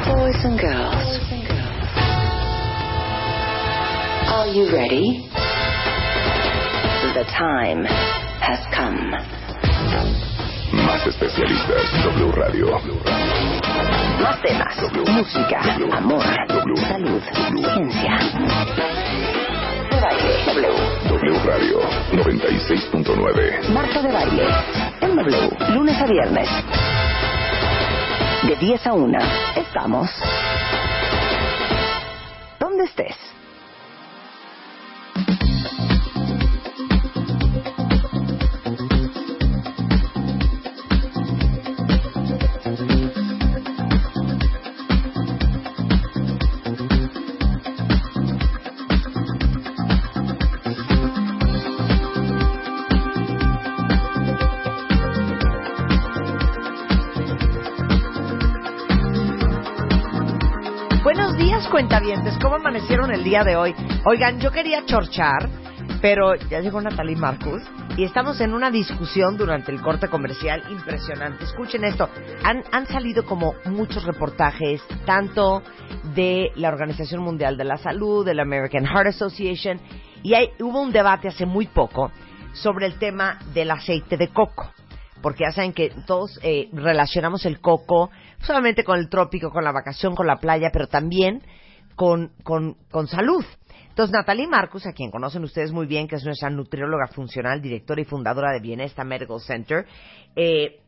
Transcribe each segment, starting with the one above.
boys and girls, are you ready? The time has come. Más especialistas, W Radio. Más temas, música, amor, salud, ciencia. De baile, W. W Radio 96.9. Marta de baile, en W, lunes a viernes. De 10 a 1, estamos. Días, cuentavientes. ¿Cómo amanecieron el día de hoy? Oigan, yo quería chorchar, pero ya llegó Natalie Marcus y estamos en una discusión durante el corte comercial impresionante. Escuchen esto. Han, han salido como muchos reportajes, tanto de la Organización Mundial de la Salud, de la American Heart Association, y hay, hubo un debate hace muy poco sobre el tema del aceite de coco porque ya saben que todos eh, relacionamos el coco solamente con el trópico, con la vacación, con la playa, pero también con, con, con salud. Entonces, Natalie Marcus, a quien conocen ustedes muy bien, que es nuestra nutrióloga funcional, directora y fundadora de Bienesta Medical Center, eh,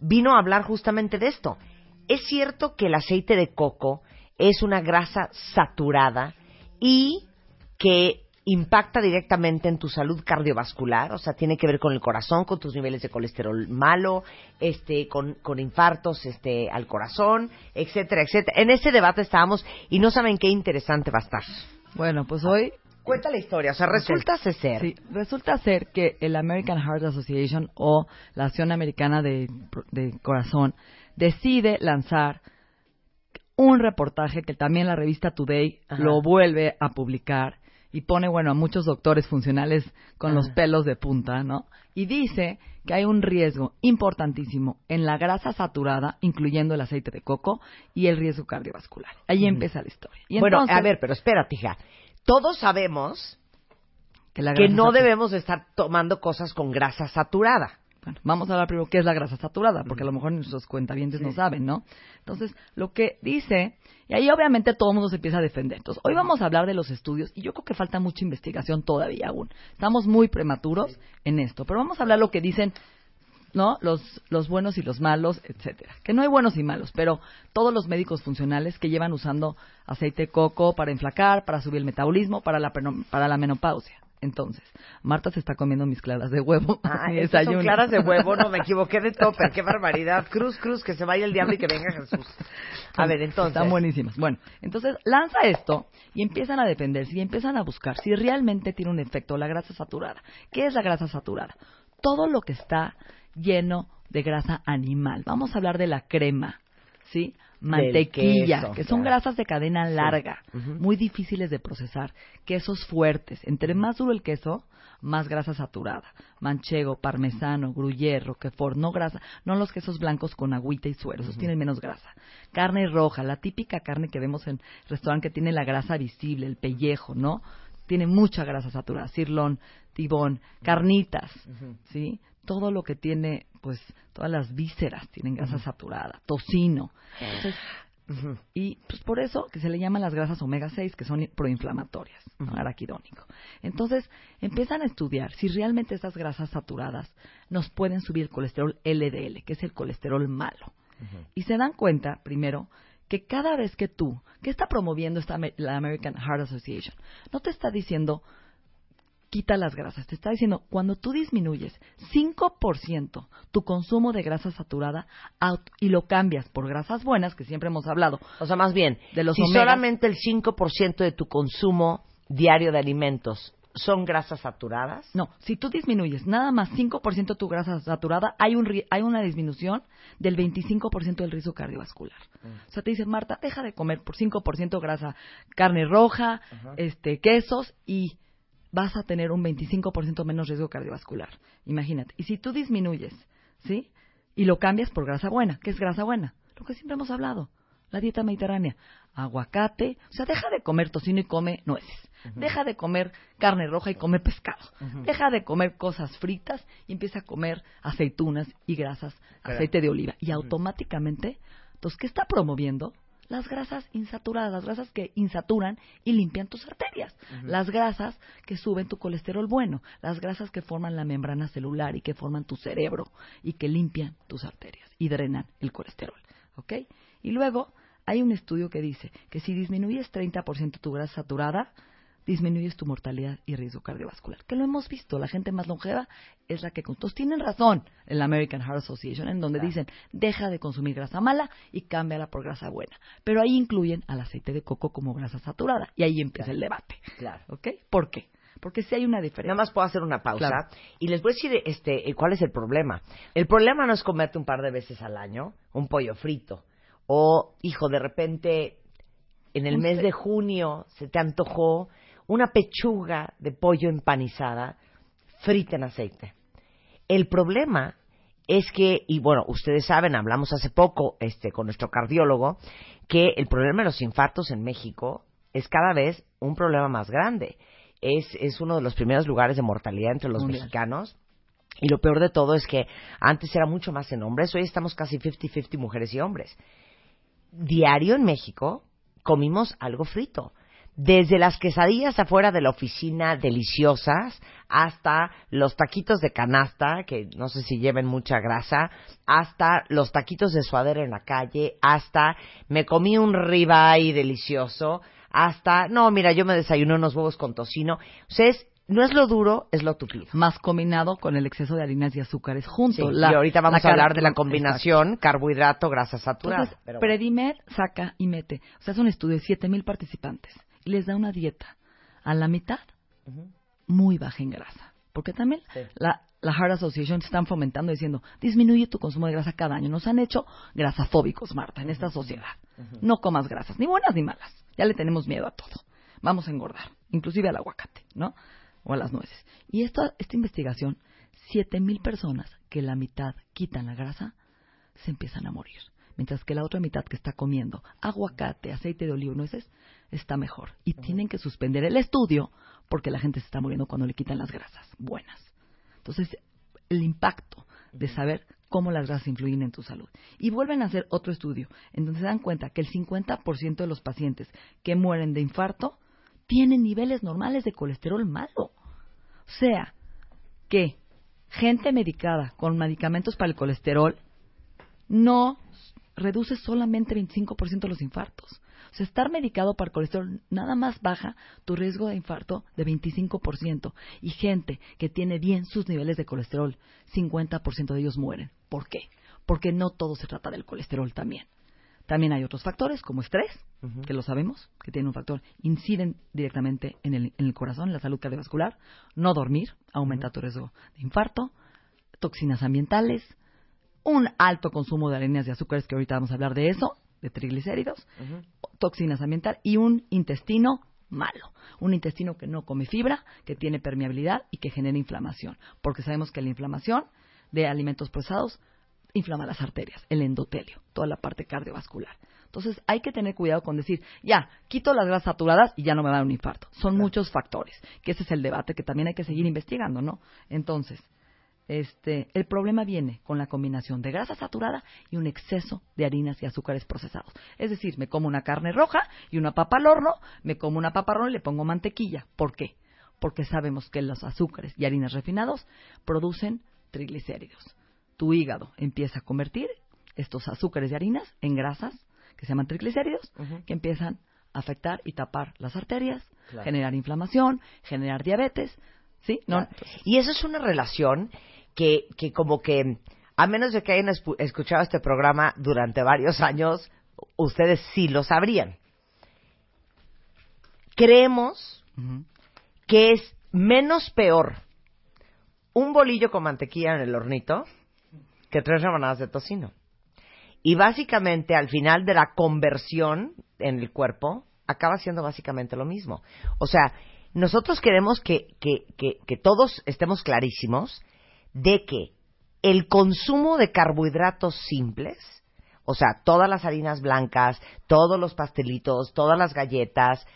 vino a hablar justamente de esto. Es cierto que el aceite de coco es una grasa saturada y que impacta directamente en tu salud cardiovascular, o sea, tiene que ver con el corazón, con tus niveles de colesterol malo, este, con, con infartos, este, al corazón, etcétera, etcétera. En ese debate estábamos y no saben qué interesante va a estar. Bueno, pues hoy Cuenta la historia, o sea, resulta ser. Sí, resulta ser que el American Heart Association o la Acción Americana de, de Corazón decide lanzar un reportaje que también la revista Today Ajá. lo vuelve a publicar y pone, bueno, a muchos doctores funcionales con los pelos de punta, ¿no? Y dice que hay un riesgo importantísimo en la grasa saturada, incluyendo el aceite de coco, y el riesgo cardiovascular. Ahí empieza la historia. Y bueno, entonces, a ver, pero espérate, hija. Todos sabemos que, la que grasa no debemos de estar tomando cosas con grasa saturada. Bueno, vamos a hablar primero qué es la grasa saturada, porque a lo mejor nuestros cuentavientes no saben, ¿no? Entonces, lo que dice, y ahí obviamente todo el mundo se empieza a defender. Entonces, hoy vamos a hablar de los estudios, y yo creo que falta mucha investigación todavía aún. Estamos muy prematuros en esto, pero vamos a hablar lo que dicen, ¿no? Los, los buenos y los malos, etcétera. Que no hay buenos y malos, pero todos los médicos funcionales que llevan usando aceite de coco para enflacar, para subir el metabolismo, para la, para la menopausia. Entonces, Marta se está comiendo mis claras de huevo. Ah, son desayuno. claras de huevo, no me equivoqué de topper, qué barbaridad. Cruz, cruz, que se vaya el diablo y que venga Jesús. A ver, entonces. Están buenísimas. Bueno, entonces lanza esto y empiezan a defenderse y empiezan a buscar si realmente tiene un efecto la grasa saturada. ¿Qué es la grasa saturada? Todo lo que está lleno de grasa animal. Vamos a hablar de la crema, ¿sí? Mantequilla, queso, que son claro. grasas de cadena larga, muy difíciles de procesar. Quesos fuertes. Entre más duro el queso, más grasa saturada. Manchego, parmesano, gruyere, roquefort, no grasa, no los quesos blancos con agüita y suero, esos tienen menos grasa. Carne roja, la típica carne que vemos en restaurante que tiene la grasa visible, el pellejo, ¿no? Tiene mucha grasa saturada, cirlón, tibón, carnitas, ¿sí? Todo lo que tiene, pues, todas las vísceras tienen grasa saturada, tocino. Entonces. Y pues por eso que se le llaman las grasas omega 6, que son proinflamatorias. Ujú. araquidónico. Entonces, empiezan a estudiar si realmente estas grasas saturadas nos pueden subir el colesterol LDL, que es el colesterol malo. Y se dan cuenta, primero, que cada vez que tú, que está promoviendo esta, la American Heart Association, no te está diciendo quita las grasas, te está diciendo cuando tú disminuyes 5% tu consumo de grasa saturada y lo cambias por grasas buenas, que siempre hemos hablado, O sea, más bien, De los si omegas. solamente el 5% de tu consumo diario de alimentos son grasas saturadas, No, si tú disminuyes nada más 5% tu grasa saturada, hay, un, hay una disminución del 25% del riesgo cardiovascular. O sea, te dicen, Marta, deja de comer por 5% grasa, carne roja, este, quesos y vas a tener un 25% menos riesgo cardiovascular. Imagínate. Y si tú disminuyes, ¿sí? Y lo cambias por grasa buena. ¿Qué es grasa buena? Lo que siempre hemos hablado. La dieta mediterránea. Aguacate. O sea, deja de comer tocino y come nueces. Deja de comer carne roja y come pescado. Deja de comer cosas fritas y empieza a comer aceitunas y grasas, aceite de oliva. Y automáticamente, entonces, ¿qué está promoviendo? Las grasas insaturadas, las grasas que insaturan y limpian tus arterias. Las grasas que suben tu colesterol bueno. Las grasas que forman la membrana celular y que forman tu cerebro y que limpian tus arterias y drenan el colesterol. ¿Ok? Y luego hay un estudio que dice que si disminuyes 30% tu grasa saturada, disminuyes tu mortalidad y riesgo cardiovascular. Que lo hemos visto, la gente más longeva es la que... Entonces tienen razón en la American Heart Association, en donde dicen, deja de consumir grasa mala y cámbiala por grasa buena. Pero ahí incluyen al aceite de coco como grasa saturada. Y ahí empieza el debate. Claro. ¿Ok? ¿Por qué? Porque si hay una diferencia. Nada más puedo hacer una pausa Claro. y les voy a decir este, cuál es el problema. El problema no es comerte un par de veces al año un pollo frito o, hijo, de repente en el mes de junio se te antojó una pechuga de pollo empanizada frita en aceite. El problema es que, y bueno, ustedes saben, hablamos hace poco este, con nuestro cardiólogo, que el problema de los infartos en México es cada vez un problema más grande. Es, es uno de los primeros lugares de mortalidad entre los mexicanos. Y lo peor de todo es que antes era mucho más en hombres, hoy estamos casi 50-50 mujeres y hombres. Diario en México comimos algo frito. Desde las quesadillas afuera de la oficina deliciosas hasta los taquitos de canasta, que no sé si lleven mucha grasa, hasta los taquitos de suadero en la calle, hasta me comí un ribeye delicioso, hasta, no, mira, yo me desayuné unos huevos con tocino. O sea, es- no es lo duro, es lo tupido. Más combinado con el exceso de harinas y azúcares Sí, juntos. y ahorita vamos a hablar de la Exacto. combinación carbohidrato, grasa saturada. Entonces. Predimer saca y mete. O sea, es un estudio de 7000 participantes les da una dieta a la mitad muy baja en grasa. Porque también Sí. la, la Heart Association están fomentando diciendo, disminuye tu consumo de grasa cada año. Nos han hecho grasafóbicos, Marta, en esta sociedad. No comas grasas, ni buenas ni malas. Ya le tenemos miedo a todo. Vamos a engordar, inclusive al aguacate, ¿no? O a las nueces. Y esta, esta investigación, 7000 personas que la mitad quitan la grasa, se empiezan a morir. Mientras que la otra mitad que está comiendo aguacate, aceite de oliva, nueces, está mejor. Y tienen que suspender el estudio porque la gente se está muriendo cuando le quitan las grasas buenas. Entonces, el impacto de saber cómo las grasas influyen en tu salud. Y vuelven a hacer otro estudio, en donde se dan cuenta que el 50% de los pacientes que mueren de infarto tienen niveles normales de colesterol malo. O sea, que gente medicada con medicamentos para el colesterol no reduce solamente 25% los infartos. O sea, estar medicado para el colesterol nada más baja tu riesgo de infarto de 25%. Y gente que tiene bien sus niveles de colesterol, 50% de ellos mueren. ¿Por qué? Porque no todo se trata del colesterol también. También hay otros factores como estrés, que lo sabemos, que tienen un factor, inciden directamente en el, en el corazón, en la salud cardiovascular. No dormir aumenta tu riesgo de infarto, toxinas ambientales, un alto consumo de harinas y azúcares, que ahorita vamos a hablar de eso, de triglicéridos, toxinas ambientales y un intestino malo. Un intestino que no come fibra, que tiene permeabilidad y que genera inflamación. Porque sabemos que la inflamación de alimentos procesados inflama las arterias, el endotelio, toda la parte cardiovascular. Entonces hay que tener cuidado con decir, ya, quito las grasas saturadas y ya no me va a dar un infarto. Son muchos factores, que ese es el debate que también hay que seguir investigando, ¿no? Entonces, este, el problema viene con la combinación de grasa saturada y un exceso de harinas y azúcares procesados. Es decir, me como una carne roja y una papa al horno, me como una papa al horno y le pongo mantequilla. ¿Por qué? Porque sabemos que los azúcares y harinas refinados producen triglicéridos. Tu hígado empieza a convertir estos azúcares y harinas en grasas que se llaman triglicéridos, que empiezan a afectar y tapar las arterias, generar inflamación, generar diabetes, ¿sí? No, Y eso es una relación que, que como que, a menos de que hayan escuchado este programa durante varios años, ustedes sí lo sabrían. Creemos que es menos peor un bolillo con mantequilla en el hornito que tres rebanadas de tocino. Y básicamente al final de la conversión en el cuerpo acaba siendo básicamente lo mismo. O sea, nosotros queremos que, que, que, que todos estemos clarísimos de que el consumo de carbohidratos simples, o sea, todas las harinas blancas, todos los pastelitos, todas las galletas,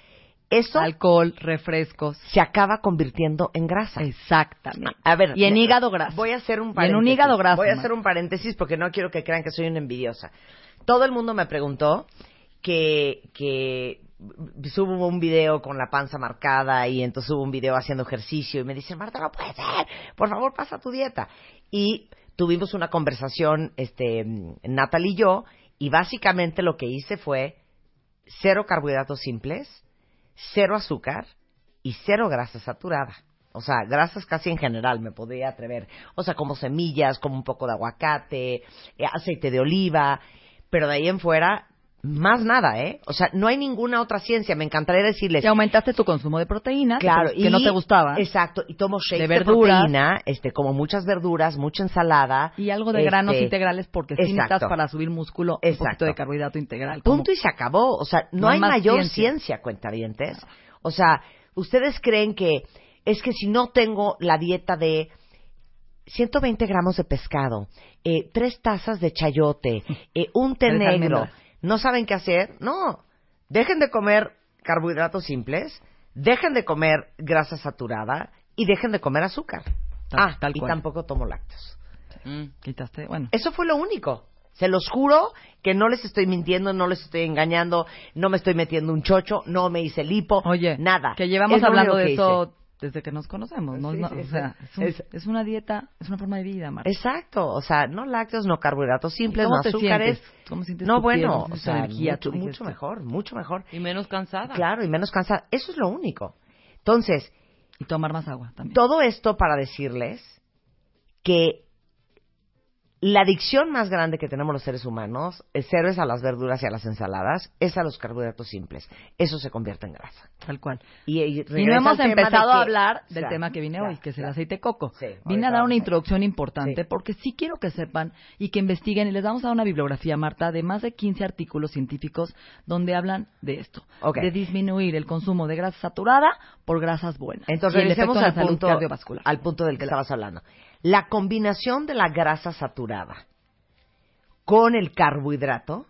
eso Alcohol, refrescos. se acaba convirtiendo en grasa. Exactamente. A ver, y en hígado graso. Voy a hacer un Y en un hígado graso, Voy a hacer un paréntesis porque no quiero que crean que soy una envidiosa. Todo el mundo me preguntó que, que subo un video con la panza marcada y entonces subo un video haciendo ejercicio y me dicen, Marta, no puede ser, por favor pasa tu dieta. Y tuvimos una conversación, este, Natalie y yo, y básicamente lo que hice fue cero carbohidratos simples, cero azúcar y cero grasa saturada. O sea, grasas casi en general, me podría atrever. O sea, como semillas, como un poco de aguacate, eh, aceite de oliva, pero de ahí en fuera, más nada, ¿eh? O sea, no hay ninguna otra ciencia. Me encantaría decirles, Y aumentaste tu consumo de proteína, claro, que, no te gustaba. Exacto, y tomo shakes De proteína, este, como muchas verduras, mucha ensalada. Y algo de granos este, integrales porque sí necesitas para subir músculo un Exacto. poquito de carbohidrato integral. como- Punto y se acabó. O sea, no, No hay mayor ciencia. ciencia, cuentavientes. O sea, ustedes creen que es que si no tengo la dieta de 120 gramos de pescado, eh, tres tazas de chayote, eh, un té negro. ¿No saben qué hacer? No. Dejen de comer carbohidratos simples, dejen de comer grasa saturada y dejen de comer azúcar. Tal- ah, tal y cual. tampoco tomo lácteos. Mm, quitaste, bueno. Eso fue lo único. Se los juro que no les estoy mintiendo, no les estoy engañando, no me estoy metiendo un chocho, no me hice lipo, Oye, nada. que llevamos Es hablando de eso desde que nos conocemos, ¿no? Sí, No, sí, o sea, es, un- Es- es una dieta, es una forma de vida, Marta. Exacto, o sea, no lácteos, no carbohidratos simples, ¿Cómo no te azúcares. sientes? ¿Cómo sientes no, bueno, ¿Cómo o sea, energía, mucho, mucho mejor, mucho mejor. Y menos cansada. Claro, y menos cansada. Eso es lo único. Entonces, Y tomar más agua también. todo esto para decirles que la adicción más grande que tenemos los seres humanos, es cero es a las verduras y a las ensaladas, es a los carbohidratos simples. Eso se convierte en grasa. Tal cual. Y, y Y regresa no hemos empezado a hablar del Claro, tema que viene claro, hoy, que es el aceite de coco. Sí, Vine a dar una introducción importante Sí. porque sí quiero que sepan y que investiguen y les vamos a dar una bibliografía, Marta, de más de 15 artículos científicos donde hablan de esto, de disminuir el consumo de grasa saturada por grasas buenas. Entonces el regresemos al salud punto, cardiovascular. al punto del que estabas hablando. La combinación de la grasa saturada con el carbohidrato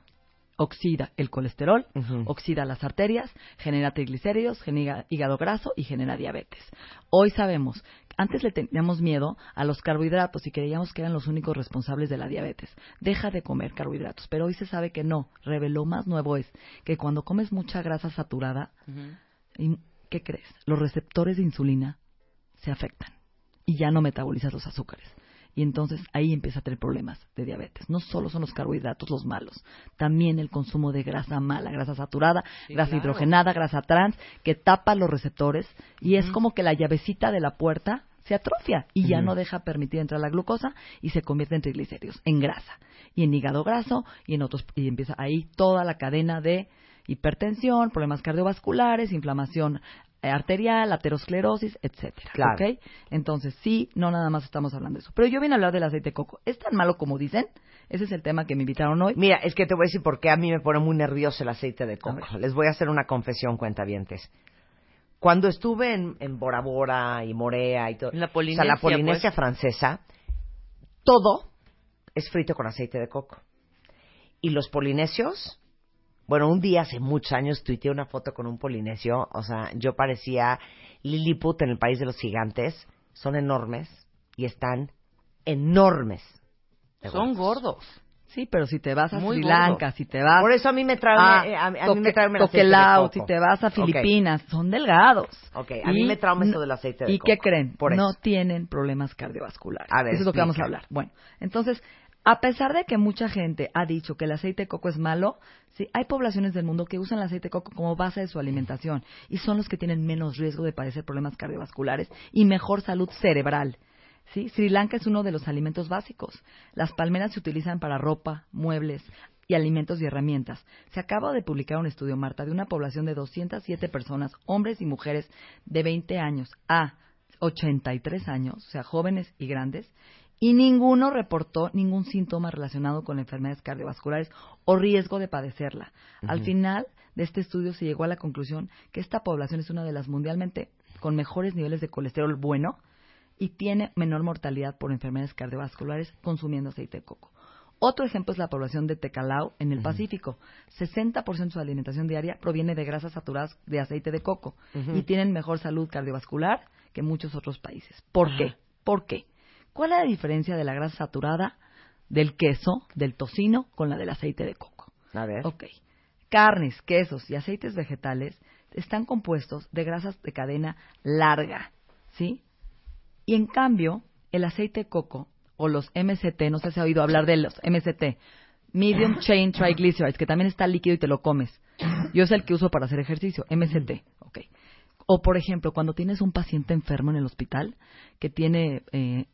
Oxida el colesterol, oxida las arterias, genera triglicéridos, genera hígado graso y genera diabetes. Hoy sabemos, antes le teníamos miedo a los carbohidratos y creíamos que eran los únicos responsables de la diabetes. Deja de comer carbohidratos, pero hoy se sabe que no. Reveló más nuevo es que cuando comes mucha grasa saturada, ¿y ¿qué crees? Los receptores de insulina se afectan y ya no metabolizas los azúcares. Y entonces ahí empieza a tener problemas de diabetes. No solo son los carbohidratos los malos, también el consumo de grasa mala, grasa saturada, Sí, grasa claro. hidrogenada, grasa trans, que tapa los receptores y es como que la llavecita de la puerta se atrofia y ya no deja permitir entrar la glucosa y se convierte en triglicéridos, en grasa y en hígado graso y en otros y empieza ahí toda la cadena de hipertensión, problemas cardiovasculares, inflamación arterial, aterosclerosis, etcétera. Claro. Entonces, sí, no nada más estamos hablando de eso. Pero yo vine a hablar del aceite de coco. ¿Es tan malo como dicen? Ese es el tema que me invitaron hoy. Mira, es que te voy a decir por qué a mí me pone muy nervioso el aceite de coco. Les voy a hacer una confesión, cuentavientes. Cuando estuve en, en Bora Bora y Morea y todo, la o sea, Polinesia, la Polinesia pues. francesa, todo es frito con aceite de coco. Y los polinesios, bueno, un día hace muchos años tuiteé una foto con un polinesio, o sea, yo parecía Lilliput en el país de los gigantes, son enormes y están enormes. Son gordos. Sí, pero si te vas a Muy Sri gordo. Lanka, si te vas Por eso a mí me traen, a, eh, a, mí- a mí Toque- me aceite de Tokelau, coco. si te vas a. Filipinas, son delgados. Ok, a mí Y me trauma no- eso del aceite de ¿Y coco. qué creen? Por eso. no tienen problemas cardiovasculares. A ver, eso es lo que vamos a explica. hablar. Bueno, entonces, a pesar de que mucha gente ha dicho que el aceite de coco es malo, sí, hay poblaciones del mundo que usan el aceite de coco como base de su alimentación y son los que tienen menos riesgo de padecer problemas cardiovasculares y mejor salud cerebral. ¿sí? Sri Lanka es uno de los alimentos básicos. Las palmeras se utilizan para ropa, muebles y alimentos y herramientas. Se acaba de publicar un estudio, Marta, de una población de 207 personas, hombres y mujeres de 20 años a 83 años, o sea, jóvenes y grandes, y ninguno reportó ningún síntoma relacionado con enfermedades cardiovasculares o riesgo de padecerla. Al final de este estudio se llegó a la conclusión que esta población es una de las mundialmente con mejores niveles de colesterol bueno y tiene menor mortalidad por enfermedades cardiovasculares consumiendo aceite de coco. Otro ejemplo es la población de Tecalao en el Pacífico. 60% de su alimentación diaria proviene de grasas saturadas de aceite de coco y tienen mejor salud cardiovascular que muchos otros países. ¿Por qué? ¿Por qué? ¿Cuál es la diferencia de la grasa saturada del queso, del tocino, con la del aceite de coco? A ver. Ok. Carnes, quesos y aceites vegetales están compuestos de grasas de cadena larga, ¿sí? Y en cambio, el aceite de coco o los MCT, no sé si ha oído hablar de los MCT, Medium Chain Triglycerides, que también está líquido y te lo comes. Yo es el que uso para hacer ejercicio, MCT, ok. O por ejemplo, cuando tienes un paciente enfermo en el hospital que tiene eh,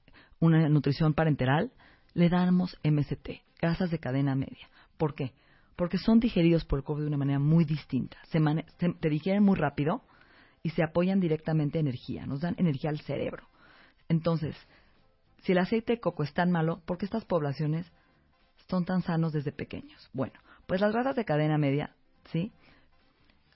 una nutrición parenteral, le damos MCT, grasas de cadena media. ¿Por qué? Porque son digeridos por el cuerpo de una manera muy distinta. Se, mane- se- te digieren muy rápido y se apoyan directamente a energía, nos dan energía al cerebro. Entonces, si el aceite de coco es tan malo, ¿por qué estas poblaciones son tan sanos desde pequeños? Bueno, pues las grasas de cadena media, ¿sí?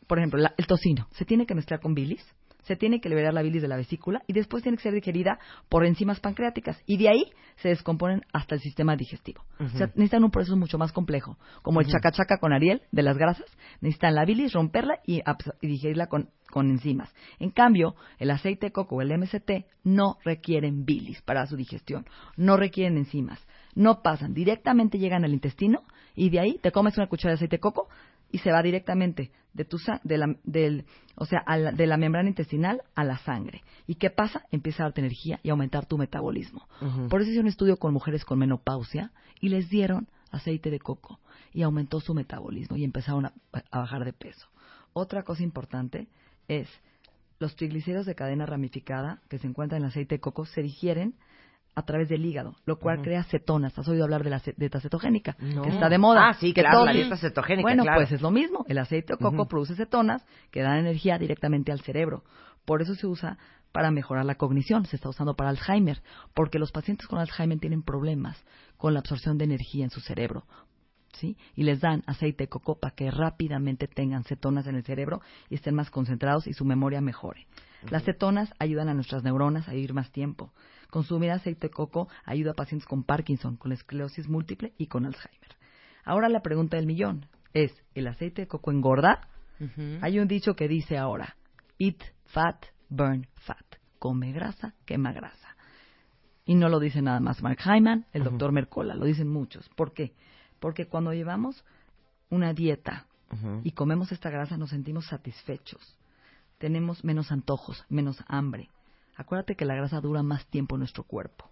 Por ejemplo, la- el tocino se tiene que mezclar con bilis, se tiene que liberar la bilis de la vesícula y después tiene que ser digerida por enzimas pancreáticas y de ahí se descomponen hasta el sistema digestivo. O sea, necesitan un proceso mucho más complejo, como el chacachaca con Ariel de las grasas, necesitan la bilis, romperla y digerirla con, con enzimas. En cambio, el aceite de coco o el MCT no requieren bilis para su digestión, no requieren enzimas, no pasan, directamente llegan al intestino y de ahí te comes una cuchara de aceite de coco y se va directamente de tu de la, del, o sea, a la- de la membrana intestinal a la sangre. ¿Y qué pasa? Empieza a darte energía y aumentar tu metabolismo. Por eso hice un estudio con mujeres con menopausia y les dieron aceite de coco y aumentó su metabolismo y empezaron a, a bajar de peso. Otra cosa importante es los triglicéridos de cadena ramificada que se encuentran en el aceite de coco se digieren a través del hígado, lo cual crea cetonas. ¿Has oído hablar de la dieta cetogénica? No. Que está de moda. Ah, sí, claro, la dieta cetogénica, Bueno, claro. pues es lo mismo. El aceite de coco produce cetonas que dan energía directamente al cerebro. Por eso se usa para mejorar la cognición. Se está usando para Alzheimer. Porque los pacientes con Alzheimer tienen problemas con la absorción de energía en su cerebro. ¿Sí? Y les dan aceite de coco para que rápidamente tengan cetonas en el cerebro y estén más concentrados y su memoria mejore. Las cetonas ayudan a nuestras neuronas a vivir más tiempo. Consumir aceite de coco ayuda a pacientes con Parkinson, con esclerosis múltiple y con Alzheimer. Ahora la pregunta del millón es, ¿el aceite de coco engorda? Hay un dicho que dice ahora, eat fat, burn fat. Come grasa, quema grasa. Y no lo dice nada más Mark Hyman, el doctor Mercola, lo dicen muchos. ¿Por qué? Porque cuando llevamos una dieta y comemos esta grasa nos sentimos satisfechos. Tenemos menos antojos, menos hambre. Acuérdate que la grasa dura más tiempo en nuestro cuerpo.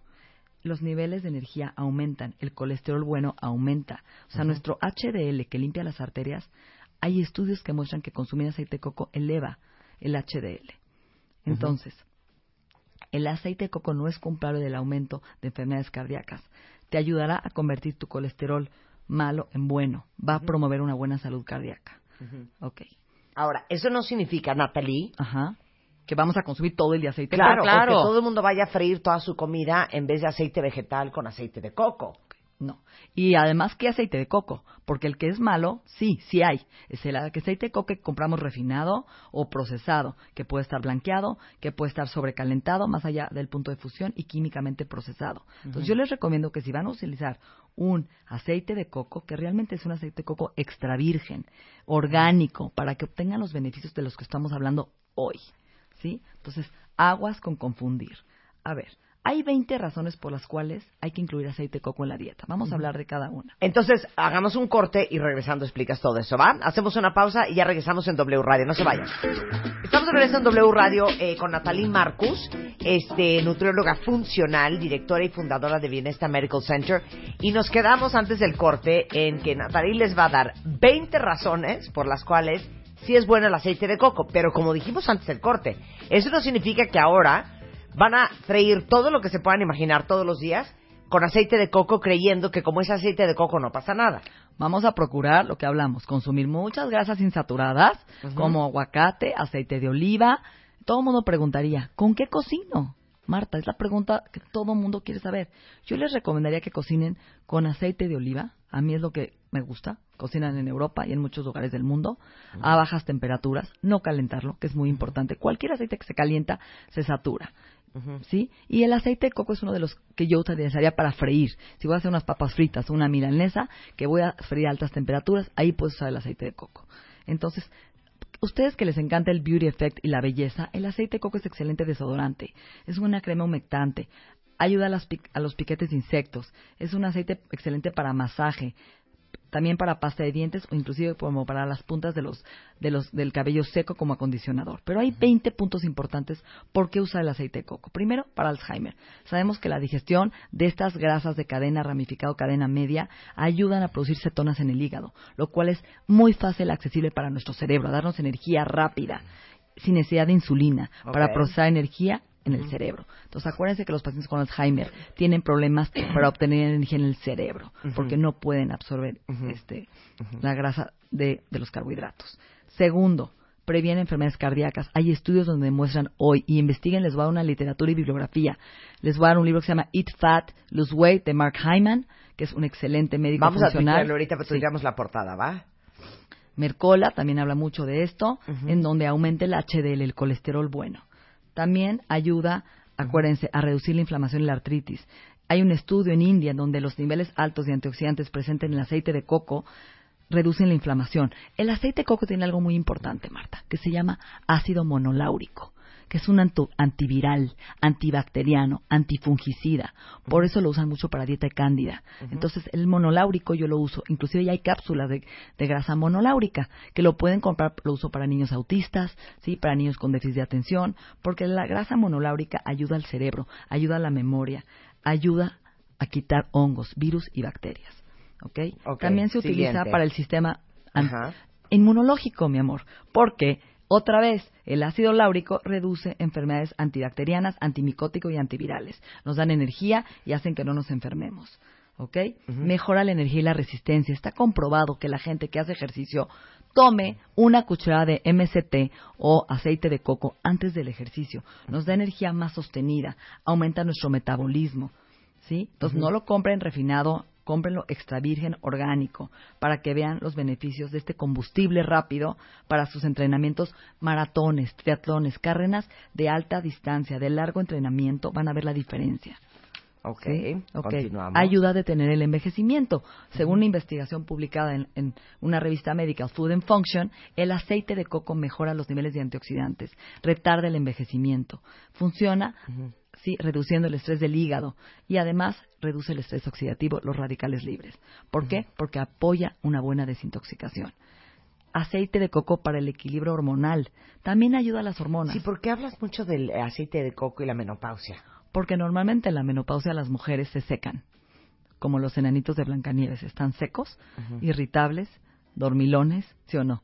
Los niveles de energía aumentan, el colesterol bueno aumenta. O sea, nuestro HDL que limpia las arterias, hay estudios que muestran que consumir aceite de coco eleva el HDL. Entonces, el aceite de coco no es culpable del aumento de enfermedades cardíacas. Te ayudará a convertir tu colesterol malo en bueno. Va a promover una buena salud cardíaca. Ok. Ahora, eso no significa, Natalie, Ajá. Que vamos a consumir todo el día aceite de claro, claro. que todo el mundo vaya a freír toda su comida en vez de aceite vegetal con aceite de coco. No. Y además, ¿qué aceite de coco? Porque el que es malo, sí, sí hay. Es el aceite de coco que compramos refinado o procesado, que puede estar blanqueado, que puede estar sobrecalentado, más allá del punto de fusión y químicamente procesado. Entonces, yo les recomiendo que si van a utilizar un aceite de coco, que realmente es un aceite de coco extra virgen, orgánico, para que obtengan los beneficios de los que estamos hablando hoy. ¿Sí? Entonces, aguas con confundir. A ver, Hay 20 razones por las cuales hay que incluir aceite de coco en la dieta. Vamos a hablar de cada una. Entonces, hagamos un corte y regresando explicas todo eso, ¿va? Hacemos una pausa y ya regresamos en W Radio. No se vayan. Estamos de regreso en W Radio eh, con Natalie Marcus, este, nutrióloga funcional, directora y fundadora de Bienestar Medical Center. Y nos quedamos antes del corte en que Natalie les va a dar 20 razones por las cuales sí es bueno el aceite de coco. Pero como dijimos antes del corte, eso no significa que ahora van a freír todo lo que se puedan imaginar todos los días con aceite de coco creyendo que como es aceite de coco no pasa nada. Vamos a procurar lo que hablamos, consumir muchas grasas insaturadas, como aguacate, aceite de oliva. Todo el mundo preguntaría, ¿con qué cocino? Marta, es la pregunta que todo el mundo quiere saber. Yo les recomendaría que cocinen con aceite de oliva. A mí es lo que me gusta. Cocinan en Europa y en muchos lugares del mundo a bajas temperaturas. No calentarlo, que es muy importante. Cualquier aceite que se calienta se satura. ¿Sí? Y el aceite de coco es uno de los que yo utilizaría para freír. Si voy a hacer unas papas fritas, una milanesa, que voy a freír a altas temperaturas, ahí puedes usar el aceite de coco. Entonces, ustedes que les encanta el beauty effect y la belleza, el aceite coco es excelente desodorante. Es una crema humectante. Ayuda a, las a los piquetes de insectos. Es un aceite excelente para masaje también para pasta de dientes o inclusive como para las puntas de los, de los, del cabello seco como acondicionador. Pero hay 20 puntos importantes por qué usar el aceite de coco. Primero, para Alzheimer. Sabemos que la digestión de estas grasas de cadena ramificada o cadena media ayudan a producir cetonas en el hígado, lo cual es muy fácil accesible para nuestro cerebro, a darnos energía rápida sin necesidad de insulina, para procesar energía en el cerebro. Entonces, acuérdense que los pacientes con Alzheimer tienen problemas para obtener energía en el cerebro, porque no pueden absorber este, la grasa de, de los carbohidratos. Segundo, previene enfermedades cardíacas. Hay estudios donde demuestran hoy, y investiguen, les voy a dar una literatura y bibliografía. Les voy a dar un libro que se llama Eat Fat, Lose Weight, de Mark Hyman, que es un excelente médico Vamos funcional. a ahorita, pero digamos la portada, ¿va? Mercola también habla mucho de esto, en donde aumenta el HDL, el colesterol bueno. También ayuda, acuérdense, a reducir la inflamación y la artritis. Hay un estudio en India donde los niveles altos de antioxidantes presentes en el aceite de coco reducen la inflamación. El aceite de coco tiene algo muy importante, Marta, que se llama ácido monoláurico que es un antiviral, antibacteriano, antifungicida. Por eso lo usan mucho para dieta cándida. Entonces, el monoláurico yo lo uso. Inclusive ya hay cápsulas de, grasa monoláurica que lo pueden comprar, lo uso para niños autistas, ¿sí? para niños con déficit de atención, porque la grasa monoláurica ayuda al cerebro, ayuda a la memoria, ayuda a quitar hongos, virus y bacterias. ¿Okay? También se utiliza para el sistema inmunológico, mi amor, porque otra vez, el ácido láurico reduce enfermedades antibacterianas, antimicóticos y antivirales. Nos dan energía y hacen que no nos enfermemos. ¿Ok? Mejora la energía y la resistencia. Está comprobado que la gente que hace ejercicio tome una cucharada de MCT o aceite de coco antes del ejercicio. Nos da energía más sostenida, aumenta nuestro metabolismo. ¿Sí? Entonces no lo compren refinado cómprenlo extra virgen orgánico para que vean los beneficios de este combustible rápido para sus entrenamientos maratones, triatlones, carreras de alta distancia, de largo entrenamiento, van a ver la diferencia. Ok, continuamos. Ayuda a detener el envejecimiento. Según una investigación publicada en, una revista médica, Food and Function, el aceite de coco mejora los niveles de antioxidantes, retarda el envejecimiento. Funciona ¿sí? reduciendo el estrés del hígado y además reduce el estrés oxidativo, los radicales libres. ¿Por qué? Porque apoya una buena desintoxicación. Aceite de coco para el equilibrio hormonal. También ayuda a las hormonas. Sí, ¿por qué hablas mucho del aceite de coco y la menopausia? Porque normalmente en la menopausia las mujeres se secan, como los enanitos de Blancanieves. Están secos, irritables, dormilones, ¿sí o no?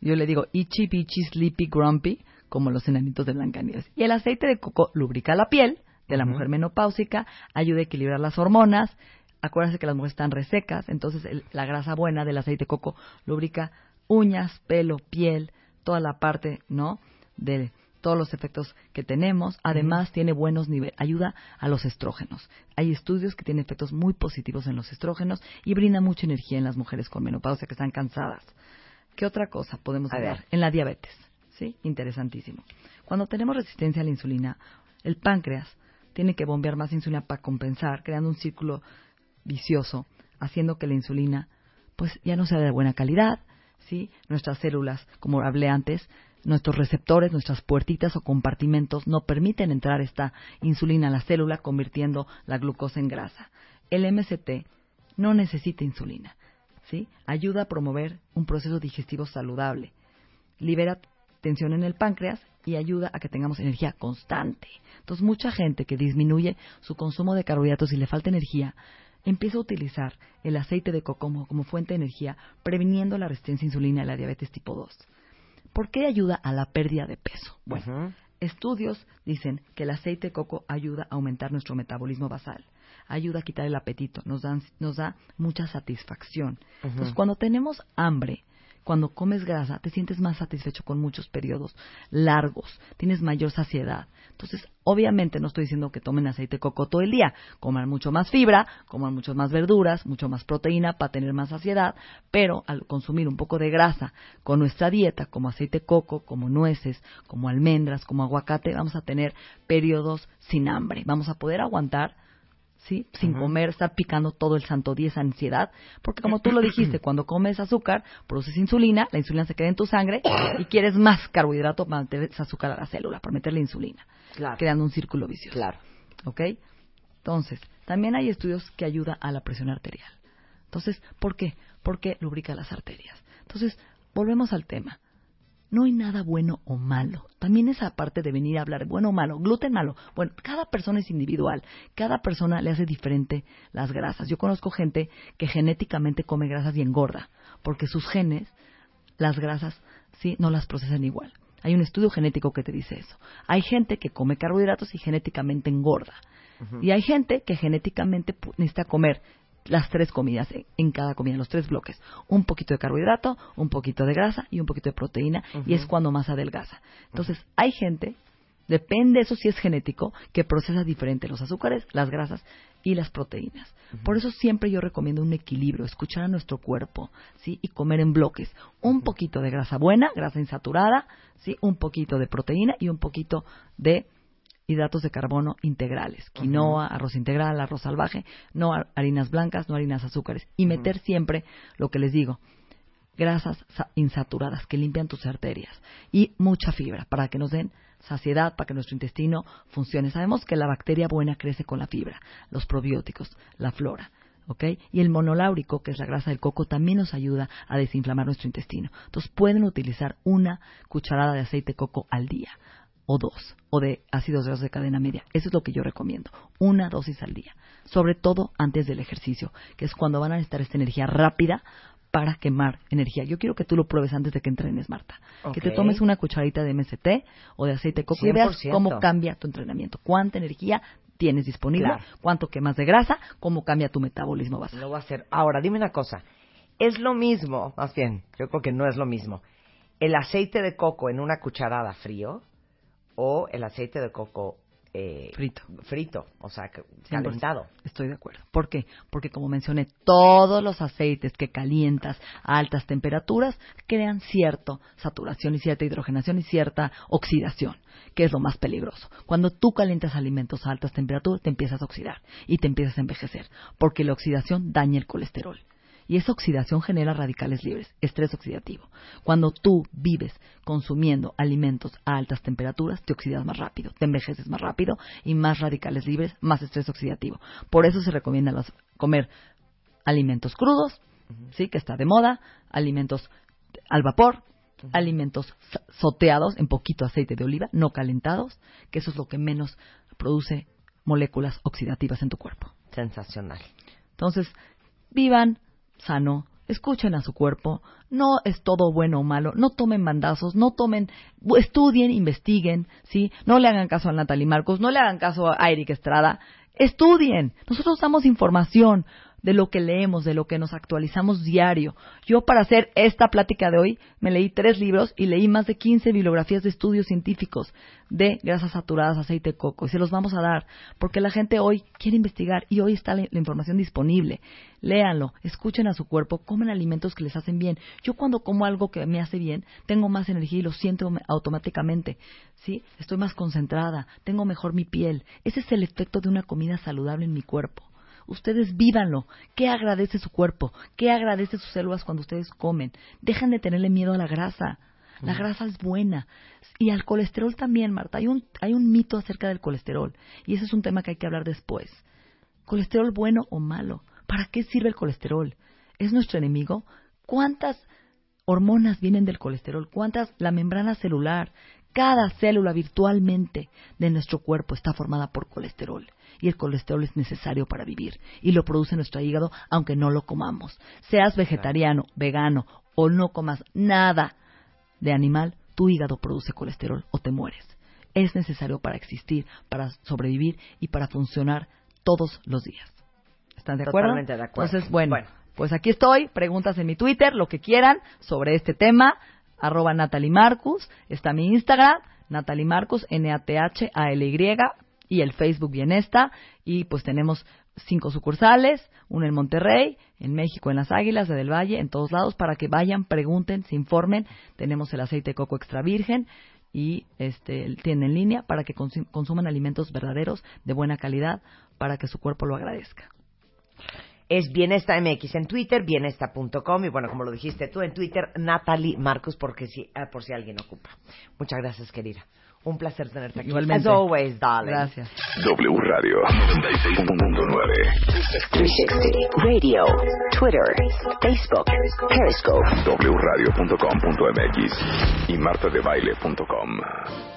Yo le digo itchy, bitchy, sleepy, grumpy, como los enanitos de Blancanieves. Y el aceite de coco lubrica la piel de la mujer menopáusica, ayuda a equilibrar las hormonas. Acuérdense que las mujeres están resecas, entonces la grasa buena del aceite de coco lubrica uñas, pelo, piel, toda la parte, ¿no? De todos los efectos que tenemos. Además, tiene buenos niveles, ayuda a los estrógenos. Hay estudios que tienen efectos muy positivos en los estrógenos y brinda mucha energía en las mujeres con menopausia que están cansadas. ¿Qué otra cosa podemos hablar? En la diabetes. ¿Sí? Interesantísimo. Cuando tenemos resistencia a la insulina, el páncreas tiene que bombear más insulina para compensar, creando un círculo vicioso, haciendo que la insulina pues ya no sea de buena calidad, ¿sí? Nuestras células, como hablé antes, nuestros receptores, nuestras puertitas o compartimentos no permiten entrar esta insulina a la célula convirtiendo la glucosa en grasa. El MCT no necesita insulina, ¿sí? Ayuda a promover un proceso digestivo saludable. Libera tensión en el páncreas y ayuda a que tengamos energía constante. Entonces, mucha gente que disminuye su consumo de carbohidratos y le falta energía, empieza a utilizar el aceite de coco como, fuente de energía, previniendo la resistencia a insulina y la diabetes tipo 2. ¿Por qué ayuda a la pérdida de peso? Bueno, estudios dicen que el aceite de coco ayuda a aumentar nuestro metabolismo basal, ayuda a quitar el apetito, nos, nos da mucha satisfacción. Entonces, cuando tenemos hambre, cuando comes grasa te sientes más satisfecho con muchos periodos largos, tienes mayor saciedad. Entonces, obviamente no estoy diciendo que tomen aceite de coco todo el día, coman mucho más fibra, coman mucho más verduras, mucho más proteína para tener más saciedad, pero al consumir un poco de grasa con nuestra dieta, como aceite de coco, como nueces, como almendras, como aguacate, vamos a tener periodos sin hambre, vamos a poder aguantar ¿sí? Sin comer, estar picando todo el santo día esa ansiedad, porque como tú lo dijiste, cuando comes azúcar, produces insulina, la insulina se queda en tu sangre y quieres más carbohidrato para meter esa azúcar a la célula, para meterle insulina, creando un círculo vicioso. Claro. ¿Ok? Entonces, también hay estudios que ayudan a la presión arterial. Entonces, ¿por qué? Porque lubrica las arterias. Entonces, volvemos al tema no hay nada bueno o malo. También esa parte de venir a hablar bueno o malo, gluten malo. Bueno, cada persona es individual. Cada persona le hace diferente las grasas. Yo conozco gente que genéticamente come grasas y engorda, porque sus genes, las grasas, sí, no las procesan igual. Hay un estudio genético que te dice eso. Hay gente que come carbohidratos y genéticamente engorda. Y hay gente que genéticamente necesita comer las tres comidas en cada comida, los tres bloques. Un poquito de carbohidrato, un poquito de grasa y un poquito de proteína, y es cuando más adelgaza. Entonces, hay gente, depende, eso si es genético, que procesa diferente los azúcares, las grasas y las proteínas. Por eso siempre yo recomiendo un equilibrio, escuchar a nuestro cuerpo, ¿sí? Y comer en bloques. Un poquito de grasa buena, grasa insaturada, ¿sí? Un poquito de proteína y un poquito de hidratos de carbono integrales, quinoa, arroz integral, arroz salvaje, no harinas blancas, no harinas azúcares. Y meter siempre, lo que les digo, grasas insaturadas que limpian tus arterias y mucha fibra para que nos den saciedad, para que nuestro intestino funcione. Sabemos que la bacteria buena crece con la fibra, los probióticos, la flora. ¿ok? Y el monoláurico, que es la grasa del coco, también nos ayuda a desinflamar nuestro intestino. Entonces pueden utilizar una cucharada de aceite de coco al día o dos, o de ácidos grasos de cadena media. Eso es lo que yo recomiendo, una dosis al día, sobre todo antes del ejercicio, que es cuando van a necesitar esta energía rápida para quemar energía. Yo quiero que tú lo pruebes antes de que entrenes, Marta. Que te tomes una cucharadita de MST o de aceite de coco y veas cómo cambia tu entrenamiento, cuánta energía tienes disponible, cuánto quemas de grasa, cómo cambia tu metabolismo basal. Lo voy a hacer. Ahora, dime una cosa. Es lo mismo, más bien, yo creo que no es lo mismo. El aceite de coco en una cucharada frío o el aceite de coco eh, frito. Frito, o sea, calentado. Estoy de acuerdo. ¿Por qué? Porque como mencioné, todos los aceites que calientas a altas temperaturas crean cierta saturación y cierta hidrogenación y cierta oxidación, que es lo más peligroso. Cuando tú calientas alimentos a altas temperaturas, te empiezas a oxidar y te empiezas a envejecer, porque la oxidación daña el colesterol y esa oxidación genera radicales libres, estrés oxidativo. Cuando tú vives consumiendo alimentos a altas temperaturas, te oxidas más rápido, te envejeces más rápido y más radicales libres, más estrés oxidativo. Por eso se recomienda comer alimentos crudos, sí, que está de moda, alimentos al vapor, alimentos soteados en poquito aceite de oliva, no calentados, que eso es lo que menos produce moléculas oxidativas en tu cuerpo. Sensacional. Entonces, vivan sano, escuchen a su cuerpo, no es todo bueno o malo, no tomen bandazos, no tomen, estudien, investiguen, ¿sí? No le hagan caso a Natalie Marcos, no le hagan caso a Eric Estrada, estudien. Nosotros damos información, de lo que leemos, de lo que nos actualizamos diario. Yo para hacer esta plática de hoy me leí tres libros y leí más de 15 bibliografías de estudios científicos de grasas saturadas, aceite de coco y se los vamos a dar porque la gente hoy quiere investigar y hoy está la, información disponible. Léanlo, escuchen a su cuerpo, comen alimentos que les hacen bien. Yo cuando como algo que me hace bien, tengo más energía y lo siento automáticamente. ¿Sí? Estoy más concentrada, tengo mejor mi piel. Ese es el efecto de una comida saludable en mi cuerpo. Ustedes vívanlo. ¿Qué agradece su cuerpo? ¿Qué agradece sus células cuando ustedes comen? Dejan de tenerle miedo a la grasa. La grasa es buena. Y al colesterol también, Marta. Hay un, hay un mito acerca del colesterol. Y ese es un tema que hay que hablar después. ¿Colesterol bueno o malo? ¿Para qué sirve el colesterol? ¿Es nuestro enemigo? ¿Cuántas hormonas vienen del colesterol? ¿Cuántas? La membrana celular. Cada célula virtualmente de nuestro cuerpo está formada por colesterol y el colesterol es necesario para vivir y lo produce nuestro hígado aunque no lo comamos. Seas vegetariano, vegano o no comas nada de animal, tu hígado produce colesterol o te mueres. Es necesario para existir, para sobrevivir y para funcionar todos los días. ¿Están de acuerdo? Totalmente de acuerdo. Entonces, bueno, pues aquí estoy. Preguntas en mi Twitter, lo que quieran sobre este tema. Arroba Natalie Marcus. Está mi Instagram, Natalie Marcus, N-A-T-H-A-L-Y. Y el Facebook Bienesta. Y pues tenemos cinco sucursales, uno en Monterrey, en México en Las Águilas de Del Valle, en todos lados, para que vayan, pregunten, se informen. Tenemos el aceite de coco extra virgen y este tienen en línea para que consum- consuman alimentos verdaderos, de buena calidad, para que su cuerpo lo agradezca. Es Bienesta MX en Twitter, bienesta.com y bueno, como lo dijiste tú en Twitter, Natalie Marcus, porque si, ah, por si alguien ocupa. Muchas gracias, querida. Un placer tenerte aquí. Igualmente. As always, darling. Gracias. W Radio 96.9. 360 Radio, Twitter, Facebook, Periscope. wradio.com.mx y martadebaile.com.